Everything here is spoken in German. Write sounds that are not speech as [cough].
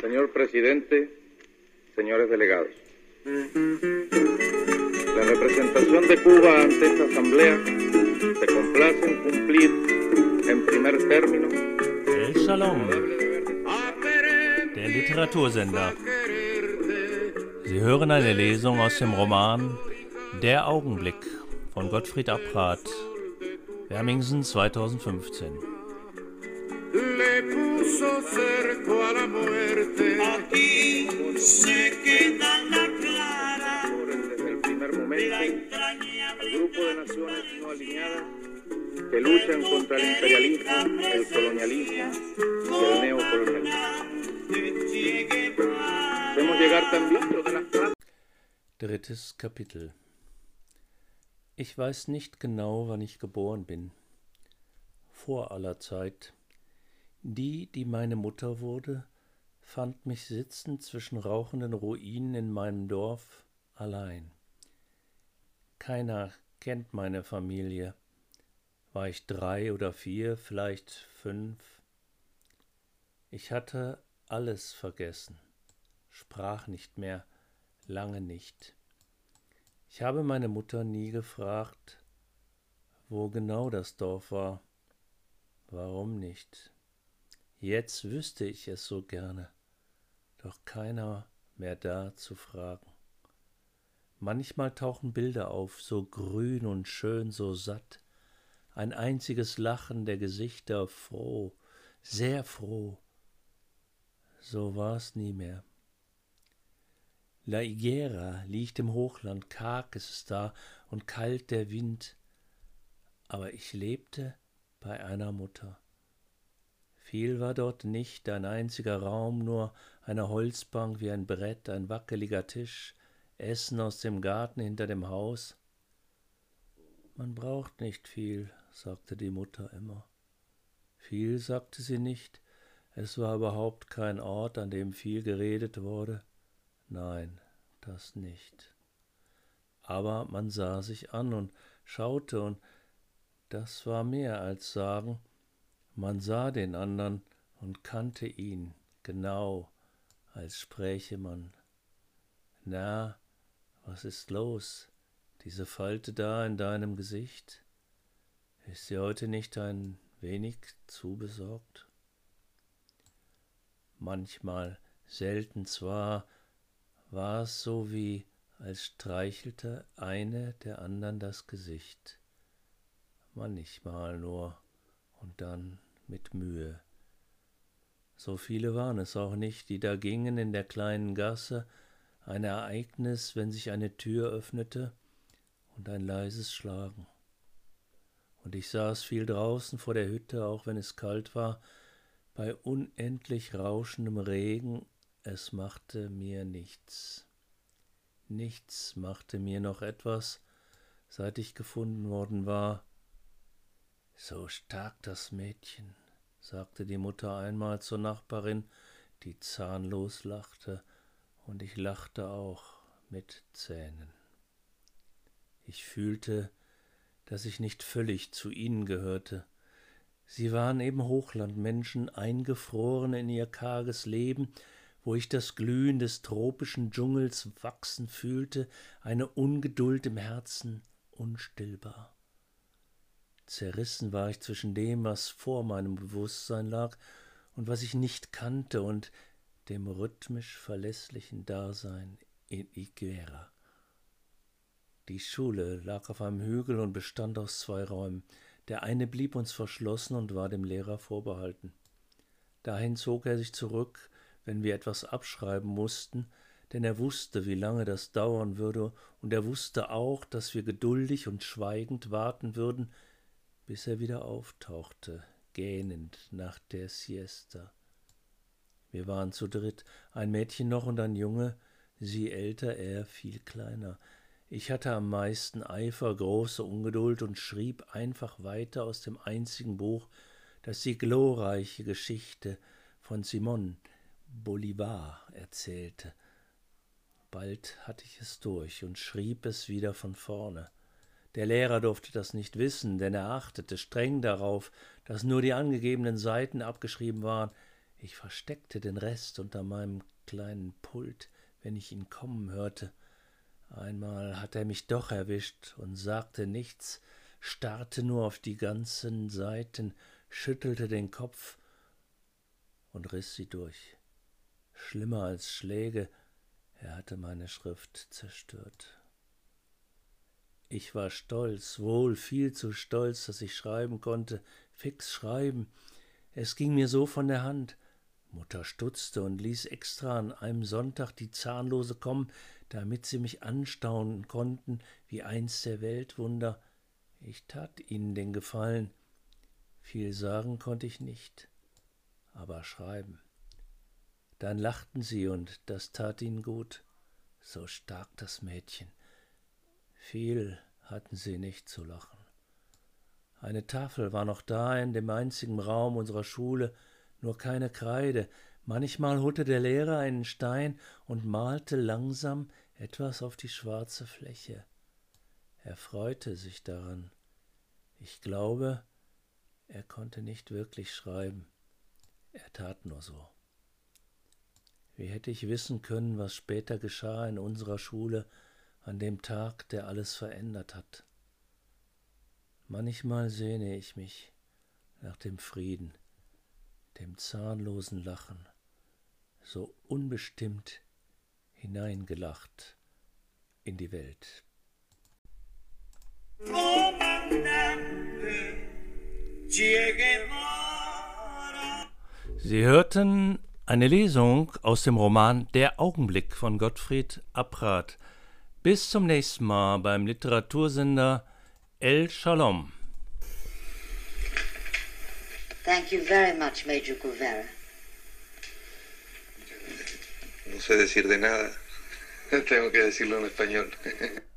Señor presidente, señores delegados. La representación de Cuba ante esta asamblea se complace en cumplir en primer término El Shalom, der Literatursender. Sie hören eine Lesung aus dem Roman Der Augenblick von Gottfried Abrat, Wermingsen 2015. puso cerco a la muerte. Aquí se queda la clara desde el primer la momento el entrañable grupo de naciones no alineadas que luchan contra el imperialismo, el colonialismo y el neocolonialismo. Hacemos llegar también de las Drittes Kapitel Ich weiß nicht genau, wann ich geboren bin. Vor aller Zeit. Die, die meine Mutter wurde, fand mich sitzend zwischen rauchenden Ruinen in meinem Dorf allein. Keiner kennt meine Familie. War ich drei oder vier, vielleicht fünf? Ich hatte alles vergessen, sprach nicht mehr, lange nicht. Ich habe meine Mutter nie gefragt, wo genau das Dorf war. Warum nicht? Jetzt wüsste ich es so gerne, doch keiner mehr da zu fragen. Manchmal tauchen Bilder auf, so grün und schön, so satt, ein einziges Lachen der Gesichter, froh, sehr froh. So war es nie mehr. La Higuera liegt im Hochland, karg ist es da und kalt der Wind, aber ich lebte bei einer Mutter. Viel war dort nicht, ein einziger Raum, nur eine Holzbank wie ein Brett, ein wackeliger Tisch, Essen aus dem Garten hinter dem Haus. Man braucht nicht viel, sagte die Mutter immer. Viel sagte sie nicht, es war überhaupt kein Ort, an dem viel geredet wurde. Nein, das nicht. Aber man sah sich an und schaute, und das war mehr als sagen. Man sah den andern und kannte ihn genau, als spräche man. Na, was ist los? Diese Falte da in deinem Gesicht? Ist sie heute nicht ein wenig zu besorgt? Manchmal, selten zwar, war es so wie, als streichelte eine der andern das Gesicht. Manchmal nur und dann mit Mühe. So viele waren es auch nicht, die da gingen in der kleinen Gasse, ein Ereignis, wenn sich eine Tür öffnete und ein leises Schlagen. Und ich saß viel draußen vor der Hütte, auch wenn es kalt war, bei unendlich rauschendem Regen, es machte mir nichts. Nichts machte mir noch etwas, seit ich gefunden worden war. So stark das Mädchen, sagte die Mutter einmal zur Nachbarin, die zahnlos lachte, und ich lachte auch mit Zähnen. Ich fühlte, dass ich nicht völlig zu ihnen gehörte. Sie waren eben Hochlandmenschen, eingefroren in ihr karges Leben, wo ich das Glühen des tropischen Dschungels wachsen fühlte, eine Ungeduld im Herzen, unstillbar. Zerrissen war ich zwischen dem, was vor meinem Bewusstsein lag und was ich nicht kannte, und dem rhythmisch verlässlichen Dasein in Iguera. Die Schule lag auf einem Hügel und bestand aus zwei Räumen. Der eine blieb uns verschlossen und war dem Lehrer vorbehalten. Dahin zog er sich zurück, wenn wir etwas abschreiben mussten, denn er wusste, wie lange das dauern würde, und er wusste auch, dass wir geduldig und schweigend warten würden, bis er wieder auftauchte, gähnend nach der Siesta. Wir waren zu dritt, ein Mädchen noch und ein Junge, sie älter, er viel kleiner. Ich hatte am meisten Eifer, große Ungeduld und schrieb einfach weiter aus dem einzigen Buch, das die glorreiche Geschichte von Simon Bolivar erzählte. Bald hatte ich es durch und schrieb es wieder von vorne. Der Lehrer durfte das nicht wissen, denn er achtete streng darauf, dass nur die angegebenen Seiten abgeschrieben waren. Ich versteckte den Rest unter meinem kleinen Pult, wenn ich ihn kommen hörte. Einmal hat er mich doch erwischt und sagte nichts, starrte nur auf die ganzen Seiten, schüttelte den Kopf und riss sie durch. Schlimmer als Schläge, er hatte meine Schrift zerstört. Ich war stolz, wohl viel zu stolz, dass ich schreiben konnte, fix schreiben. Es ging mir so von der Hand. Mutter stutzte und ließ extra an einem Sonntag die Zahnlose kommen, damit sie mich anstaunen konnten wie eins der Weltwunder. Ich tat ihnen den Gefallen. Viel sagen konnte ich nicht, aber schreiben. Dann lachten sie, und das tat ihnen gut. So stark das Mädchen. Viel hatten sie nicht zu lachen. Eine Tafel war noch da in dem einzigen Raum unserer Schule, nur keine Kreide. Manchmal holte der Lehrer einen Stein und malte langsam etwas auf die schwarze Fläche. Er freute sich daran. Ich glaube, er konnte nicht wirklich schreiben. Er tat nur so. Wie hätte ich wissen können, was später geschah in unserer Schule an dem Tag, der alles verändert hat? Manchmal sehne ich mich nach dem Frieden, dem zahnlosen Lachen, so unbestimmt hineingelacht in die Welt. Sie hörten eine Lesung aus dem Roman Der Augenblick von Gottfried Abrath. Bis zum nächsten Mal beim Literatursender El Shalom. Thank you very much, Major Guevara. No sé decir de nada. [laughs] Tengo que decirlo en español. [laughs]